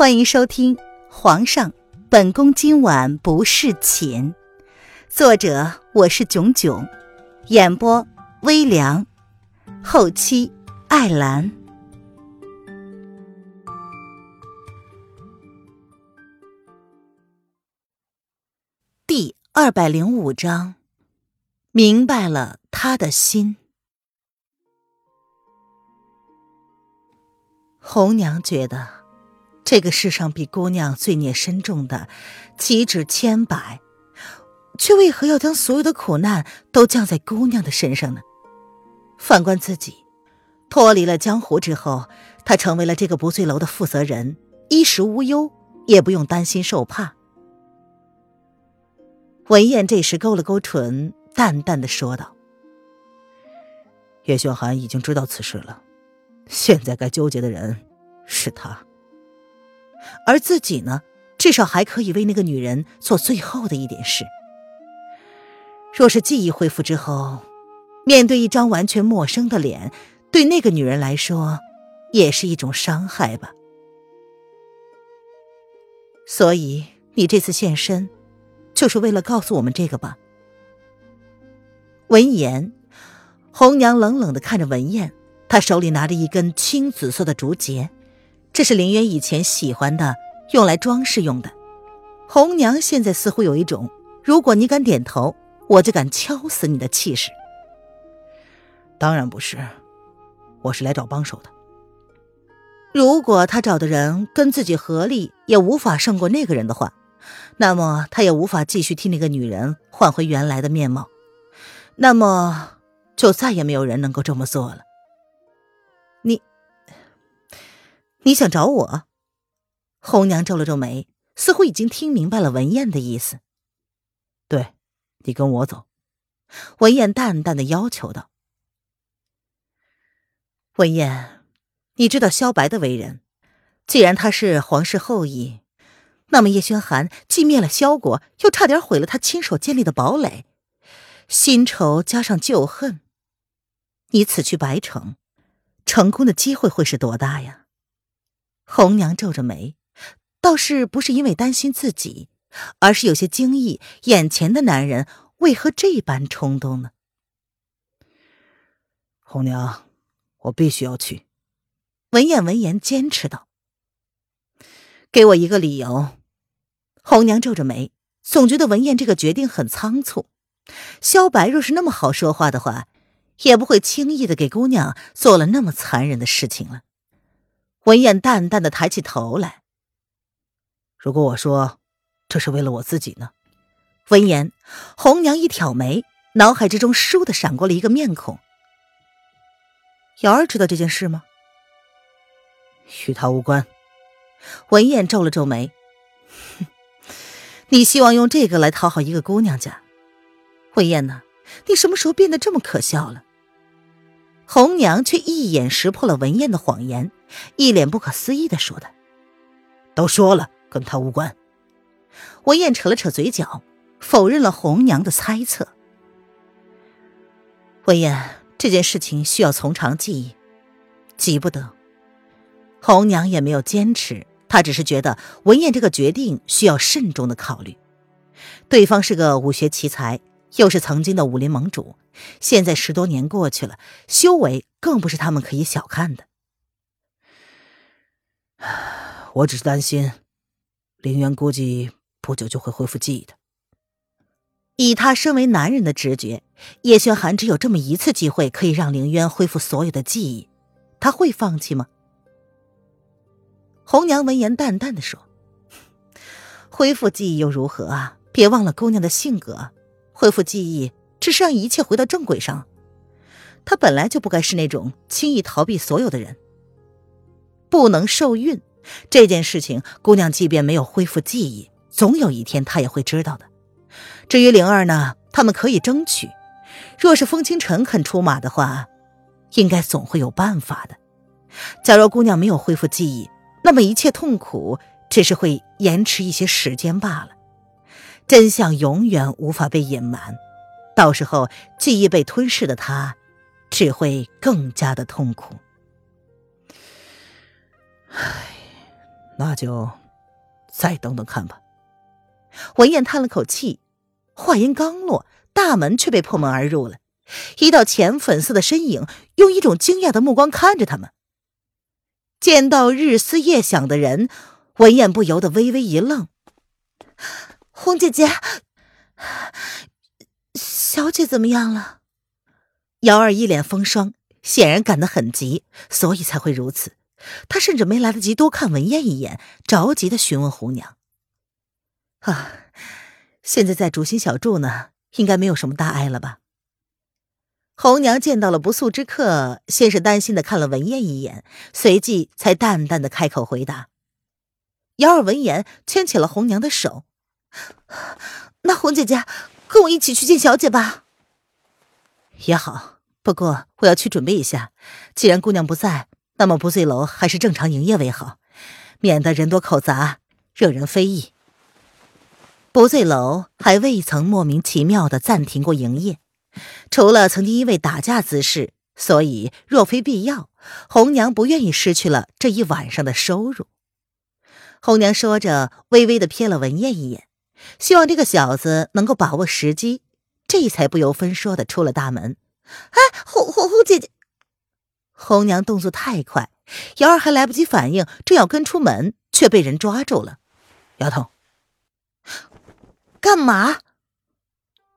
欢迎收听《皇上，本宫今晚不侍寝》，作者我是囧囧，演播微凉，后期艾兰。第二百零五章，明白了他的心。红娘觉得。这个世上比姑娘罪孽深重的，岂止千百，却为何要将所有的苦难都降在姑娘的身上呢？反观自己，脱离了江湖之后，他成为了这个不醉楼的负责人，衣食无忧，也不用担心受怕。文燕这时勾了勾唇，淡淡的说道：“叶轩寒已经知道此事了，现在该纠结的人是他。”而自己呢，至少还可以为那个女人做最后的一点事。若是记忆恢复之后，面对一张完全陌生的脸，对那个女人来说，也是一种伤害吧。所以你这次现身，就是为了告诉我们这个吧？闻言，红娘冷冷的看着文燕，她手里拿着一根青紫色的竹节。这是林渊以前喜欢的，用来装饰用的。红娘现在似乎有一种，如果你敢点头，我就敢敲死你的气势。当然不是，我是来找帮手的。如果他找的人跟自己合力也无法胜过那个人的话，那么他也无法继续替那个女人换回原来的面貌，那么就再也没有人能够这么做了。你想找我？红娘皱了皱眉，似乎已经听明白了文燕的意思。对，你跟我走。文燕淡淡的要求道：“文燕，你知道萧白的为人，既然他是皇室后裔，那么叶轩寒既灭了萧国，又差点毁了他亲手建立的堡垒，新仇加上旧恨，你此去白城，成功的机会会是多大呀？”红娘皱着眉，倒是不是因为担心自己，而是有些惊异，眼前的男人为何这般冲动呢？红娘，我必须要去。文燕闻言坚持道：“给我一个理由。”红娘皱着眉，总觉得文燕这个决定很仓促。萧白若是那么好说话的话，也不会轻易的给姑娘做了那么残忍的事情了。文燕淡淡的抬起头来。如果我说这是为了我自己呢？闻言，红娘一挑眉，脑海之中倏地闪过了一个面孔。瑶儿知道这件事吗？与他无关。文燕皱了皱眉，哼，你希望用这个来讨好一个姑娘家？文燕呢？你什么时候变得这么可笑了？红娘却一眼识破了文燕的谎言，一脸不可思议的说道：“都说了，跟他无关。”文燕扯了扯嘴角，否认了红娘的猜测。文燕，这件事情需要从长计议，急不得。红娘也没有坚持，她只是觉得文燕这个决定需要慎重的考虑。对方是个武学奇才。又是曾经的武林盟主，现在十多年过去了，修为更不是他们可以小看的。我只是担心，凌渊估计不久就会恢复记忆的。以他身为男人的直觉，叶轩寒只有这么一次机会可以让凌渊恢复所有的记忆，他会放弃吗？红娘闻言淡淡的说：“ 恢复记忆又如何啊？别忘了姑娘的性格。”恢复记忆，只是让一切回到正轨上。他本来就不该是那种轻易逃避所有的人。不能受孕这件事情，姑娘即便没有恢复记忆，总有一天她也会知道的。至于灵儿呢，他们可以争取。若是风清晨肯出马的话，应该总会有办法的。假若姑娘没有恢复记忆，那么一切痛苦只是会延迟一些时间罢了。真相永远无法被隐瞒，到时候记忆被吞噬的她，只会更加的痛苦。唉，那就再等等看吧。文燕叹了口气，话音刚落，大门却被破门而入了。一道浅粉色的身影用一种惊讶的目光看着他们。见到日思夜想的人，文燕不由得微微一愣：“红姐姐，小姐怎么样了？”瑶儿一脸风霜，显然赶得很急，所以才会如此。他甚至没来得及多看文燕一眼，着急的询问红娘：“啊，现在在主心小筑呢，应该没有什么大碍了吧？”红娘见到了不速之客，先是担心的看了文燕一眼，随即才淡淡的开口回答。姚儿闻言牵起了红娘的手：“那红姐姐，跟我一起去见小姐吧。”也好，不过我要去准备一下。既然姑娘不在，那么不醉楼还是正常营业为好，免得人多口杂，惹人非议。不醉楼还未曾莫名其妙的暂停过营业。除了曾经因为打架滋事，所以若非必要，红娘不愿意失去了这一晚上的收入。红娘说着，微微的瞥了文燕一眼，希望这个小子能够把握时机，这才不由分说的出了大门。哎，红红红姐姐，红娘动作太快，瑶儿还来不及反应，正要跟出门，却被人抓住了。丫头，干嘛？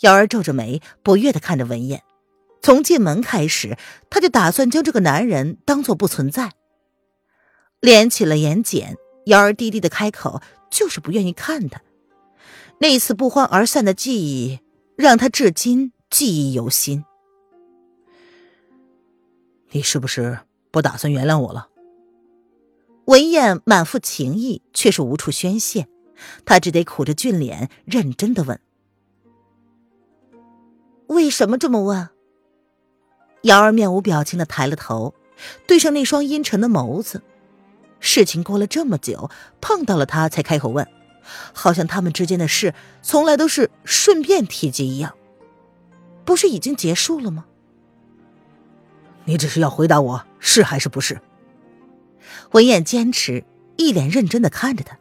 瑶儿皱着眉，不悦的看着文燕。从进门开始，他就打算将这个男人当做不存在。连起了眼睑，瑶儿低低的开口：“就是不愿意看他。”那次不欢而散的记忆，让他至今记忆犹新。你是不是不打算原谅我了？文燕满腹情意，却是无处宣泄，他只得苦着俊脸，认真的问。为什么这么问？瑶儿面无表情的抬了头，对上那双阴沉的眸子。事情过了这么久，碰到了他才开口问，好像他们之间的事从来都是顺便提及一样。不是已经结束了吗？你只是要回答我是还是不是？文燕坚持，一脸认真的看着他。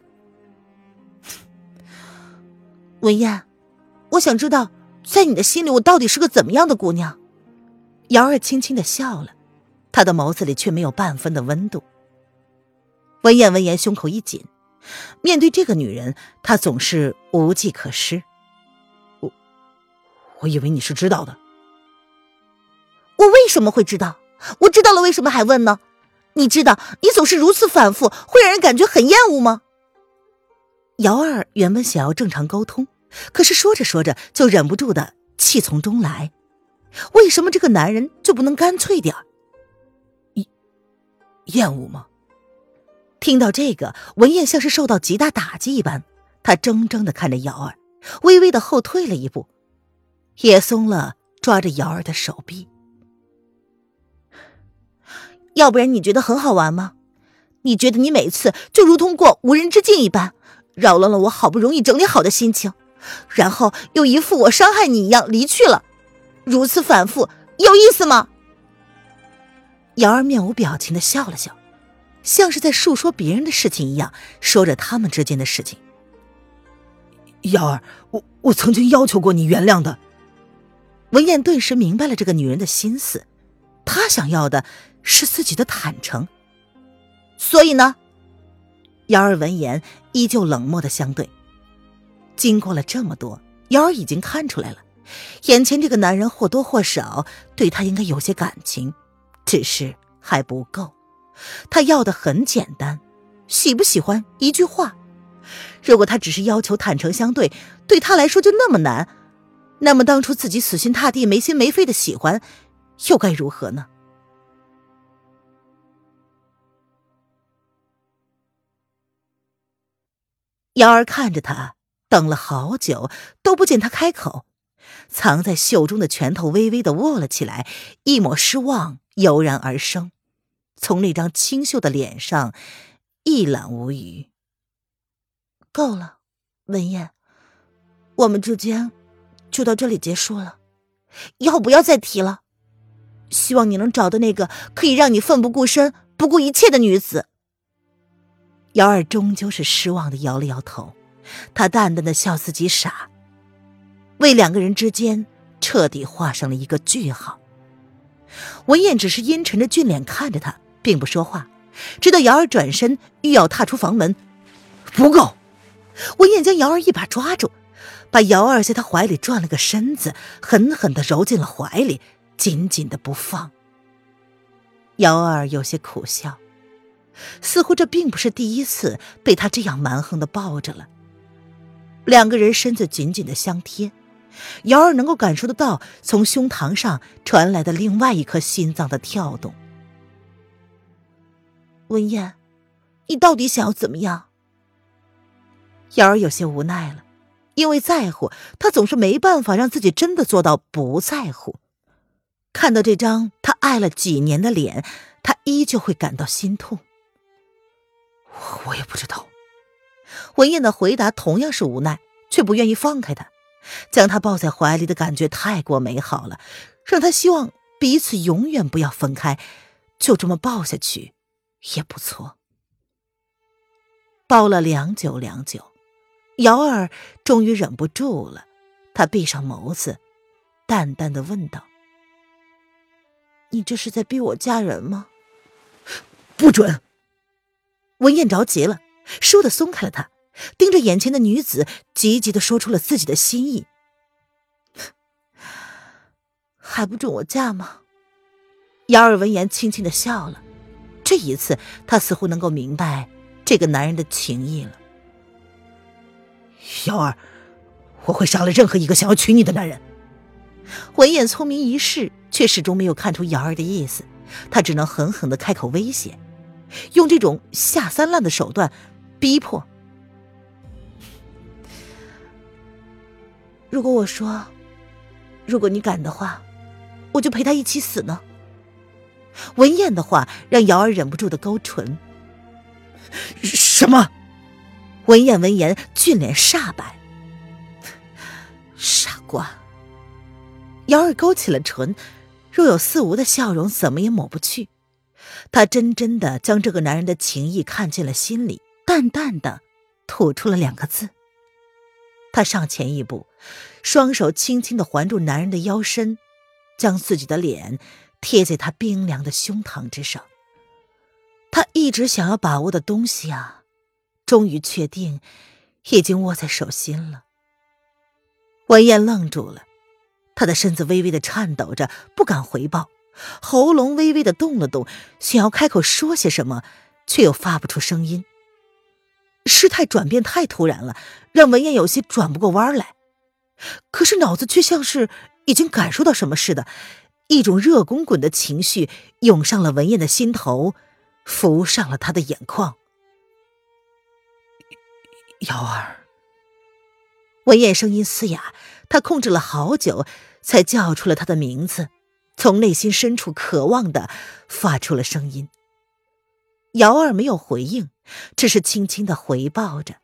文燕，我想知道。在你的心里，我到底是个怎么样的姑娘？瑶儿轻轻的笑了，她的眸子里却没有半分的温度。文燕闻言，胸口一紧，面对这个女人，她总是无计可施。我，我以为你是知道的。我为什么会知道？我知道了，为什么还问呢？你知道你总是如此反复，会让人感觉很厌恶吗？姚二原本想要正常沟通。可是说着说着就忍不住的气从中来，为什么这个男人就不能干脆点厌厌恶吗？听到这个，文燕像是受到极大打击一般，她怔怔的看着姚儿，微微的后退了一步，也松了抓着姚儿的手臂。要不然你觉得很好玩吗？你觉得你每次就如同过无人之境一般，扰乱了我好不容易整理好的心情。然后又一副我伤害你一样离去了，如此反复有意思吗？瑶儿面无表情的笑了笑，像是在述说别人的事情一样，说着他们之间的事情。瑶儿，我我曾经要求过你原谅的。文燕顿时明白了这个女人的心思，她想要的是自己的坦诚。所以呢？瑶儿闻言依旧冷漠的相对。经过了这么多，瑶儿已经看出来了，眼前这个男人或多或少对她应该有些感情，只是还不够。他要的很简单，喜不喜欢一句话。如果他只是要求坦诚相对，对他来说就那么难，那么当初自己死心塌地、没心没肺的喜欢，又该如何呢？瑶儿看着他。等了好久都不见他开口，藏在袖中的拳头微微的握了起来，一抹失望油然而生，从那张清秀的脸上一览无余。够了，文燕，我们之间就到这里结束了，以后不要再提了。希望你能找到那个可以让你奋不顾身、不顾一切的女子。瑶儿终究是失望的摇了摇头，她淡淡的笑自己傻，为两个人之间彻底画上了一个句号。文燕只是阴沉着俊脸看着他，并不说话，直到瑶儿转身欲要踏出房门，不够！文燕将瑶儿一把抓住，把瑶儿在他怀里转了个身子，狠狠的揉进了怀里，紧紧的不放。瑶儿有些苦笑。似乎这并不是第一次被他这样蛮横的抱着了。两个人身子紧紧的相贴，瑶儿能够感受得到从胸膛上传来的另外一颗心脏的跳动。文燕，你到底想要怎么样？瑶儿有些无奈了，因为在乎，她总是没办法让自己真的做到不在乎。看到这张他爱了几年的脸，他依旧会感到心痛。我也不知道。文燕的回答同样是无奈，却不愿意放开他，将他抱在怀里的感觉太过美好了，让他希望彼此永远不要分开，就这么抱下去也不错。抱了良久良久，瑶儿终于忍不住了，她闭上眸子，淡淡的问道：“你这是在逼我嫁人吗？”不准！文燕着急了，倏地松开了他，盯着眼前的女子，急急的说出了自己的心意：“还不准我嫁吗？”姚儿闻言轻轻的笑了，这一次他似乎能够明白这个男人的情意了。瑶儿，我会杀了任何一个想要娶你的男人。文燕聪明一世，却始终没有看出瑶儿的意思，他只能狠狠的开口威胁。用这种下三滥的手段逼迫。如果我说，如果你敢的话，我就陪他一起死呢。文燕的话让瑶儿忍不住的勾唇。什么？文燕闻言俊脸煞白。傻瓜。瑶儿勾起了唇，若有似无的笑容，怎么也抹不去。她真真的将这个男人的情意看进了心里，淡淡的吐出了两个字。他上前一步，双手轻轻的环住男人的腰身，将自己的脸贴在他冰凉的胸膛之上。他一直想要把握的东西啊，终于确定，已经握在手心了。文燕愣住了，她的身子微微的颤抖着，不敢回报。喉咙微微的动了动，想要开口说些什么，却又发不出声音。事态转变太突然了，让文燕有些转不过弯来。可是脑子却像是已经感受到什么似的，一种热滚滚的情绪涌上了文燕的心头，浮上了她的眼眶。瑶儿，文燕声音嘶哑，她控制了好久，才叫出了他的名字。从内心深处渴望的发出了声音。瑶儿没有回应，只是轻轻的回抱着，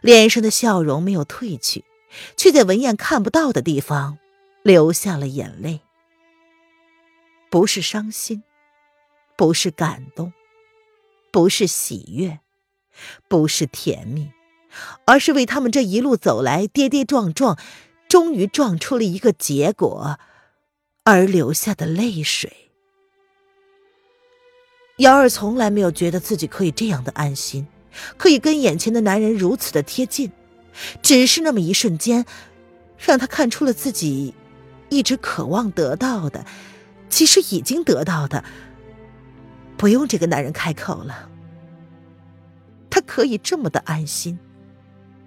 脸上的笑容没有褪去，却在文燕看不到的地方流下了眼泪。不是伤心，不是感动，不是喜悦，不是甜蜜，而是为他们这一路走来跌跌撞撞，终于撞出了一个结果。而流下的泪水，瑶儿从来没有觉得自己可以这样的安心，可以跟眼前的男人如此的贴近，只是那么一瞬间，让他看出了自己一直渴望得到的，其实已经得到的，不用这个男人开口了，他可以这么的安心，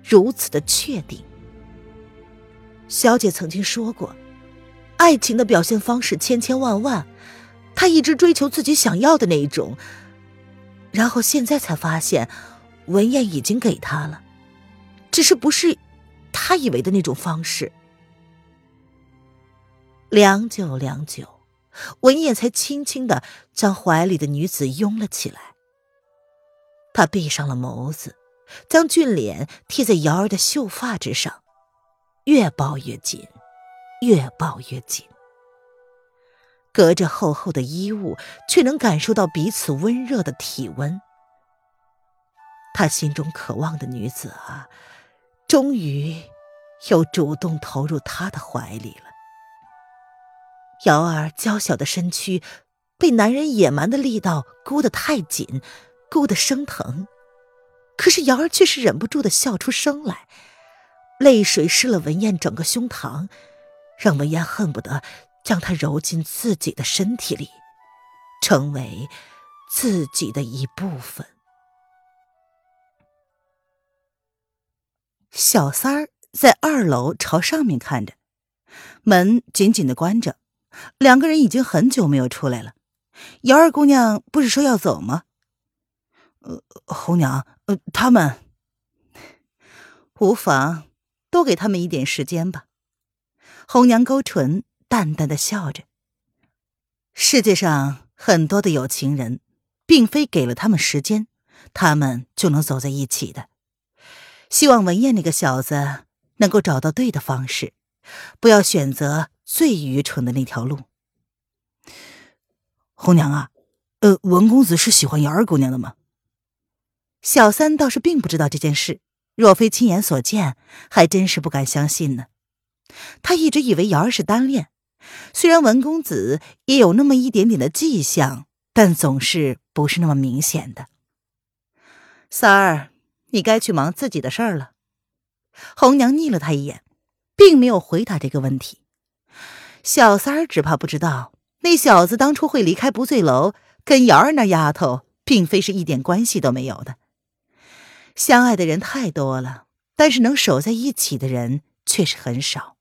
如此的确定。小姐曾经说过。爱情的表现方式千千万万，她一直追求自己想要的那一种，然后现在才发现，文燕已经给他了，只是不是他以为的那种方式。良久良久，文燕才轻轻的将怀里的女子拥了起来。他闭上了眸子，将俊脸贴在瑶儿的秀发之上，越抱越紧。越抱越紧，隔着厚厚的衣物，却能感受到彼此温热的体温。他心中渴望的女子啊，终于又主动投入他的怀里了。瑶儿娇小的身躯被男人野蛮的力道箍得太紧，箍得生疼。可是瑶儿却是忍不住的笑出声来，泪水湿了文燕整个胸膛，让文燕恨不得将她揉进自己的身体里，成为自己的一部分。小三儿在二楼朝上面看着，门紧紧的关着。两个人已经很久没有出来了。姚二姑娘不是说要走吗？呃，红娘，呃，他们无妨，多给他们一点时间吧。红娘勾唇，淡淡的笑着。世界上很多的有情人，并非给了他们时间，他们就能走在一起的。希望文燕那个小子能够找到对的方式，不要选择。最愚蠢的那条路，红娘啊，呃，文公子是喜欢瑶儿姑娘的吗？小三倒是并不知道这件事，若非亲眼所见，还真是不敢相信呢。他一直以为瑶儿是单恋，虽然文公子也有那么一点点的迹象，但总是不是那么明显的。三儿，你该去忙自己的事儿了。红娘睨了他一眼，并没有回答这个问题。小三儿只怕不知道，那小子当初会离开不醉楼，跟瑶儿那丫头并非是一点关系都没有的。相爱的人太多了，但是能守在一起的人却是很少。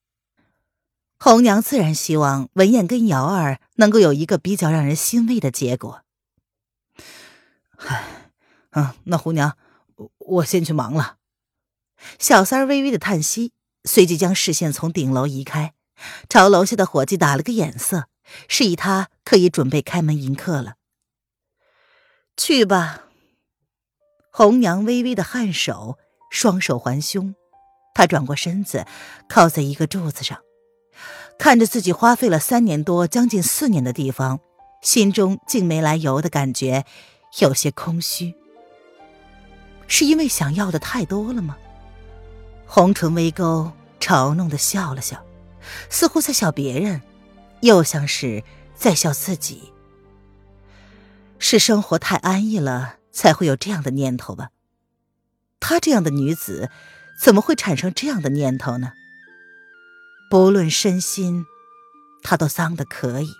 红娘自然希望文燕跟瑶儿能够有一个比较让人欣慰的结果。唉，嗯，那红娘，我先去忙了。小三微微的叹息，随即将视线从顶楼移开。朝楼下的伙计打了个眼色，示意他可以准备开门迎客了。去吧。红娘微微的颔首，双手环胸，她转过身子，靠在一个柱子上，看着自己花费了三年多、将近四年的地方，心中竟没来由的感觉有些空虚。是因为想要的太多了吗？红唇微勾，嘲弄的笑了笑。似乎在笑别人，又像是在笑自己。是生活太安逸了，才会有这样的念头吧？她这样的女子，怎么会产生这样的念头呢？不论身心，她都脏得可以。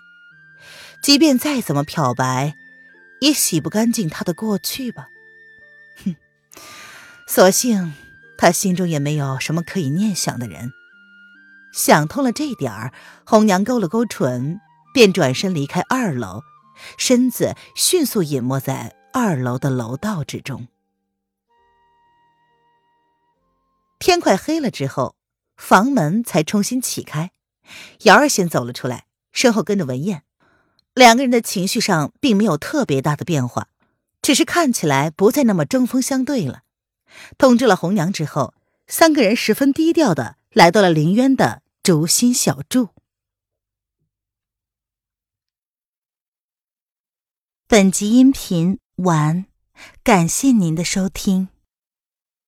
即便再怎么漂白，也洗不干净她的过去吧？哼，所幸她心中也没有什么可以念想的人。想通了这点儿，红娘勾了勾唇，便转身离开二楼，身子迅速隐没在二楼的楼道之中。天快黑了之后，房门才重新启开，瑶儿先走了出来，身后跟着文燕。两个人的情绪上并没有特别大的变化，只是看起来不再那么针锋相对了。通知了红娘之后，三个人十分低调的。来到了林渊的竹心小筑。本集音频晚，感谢您的收听。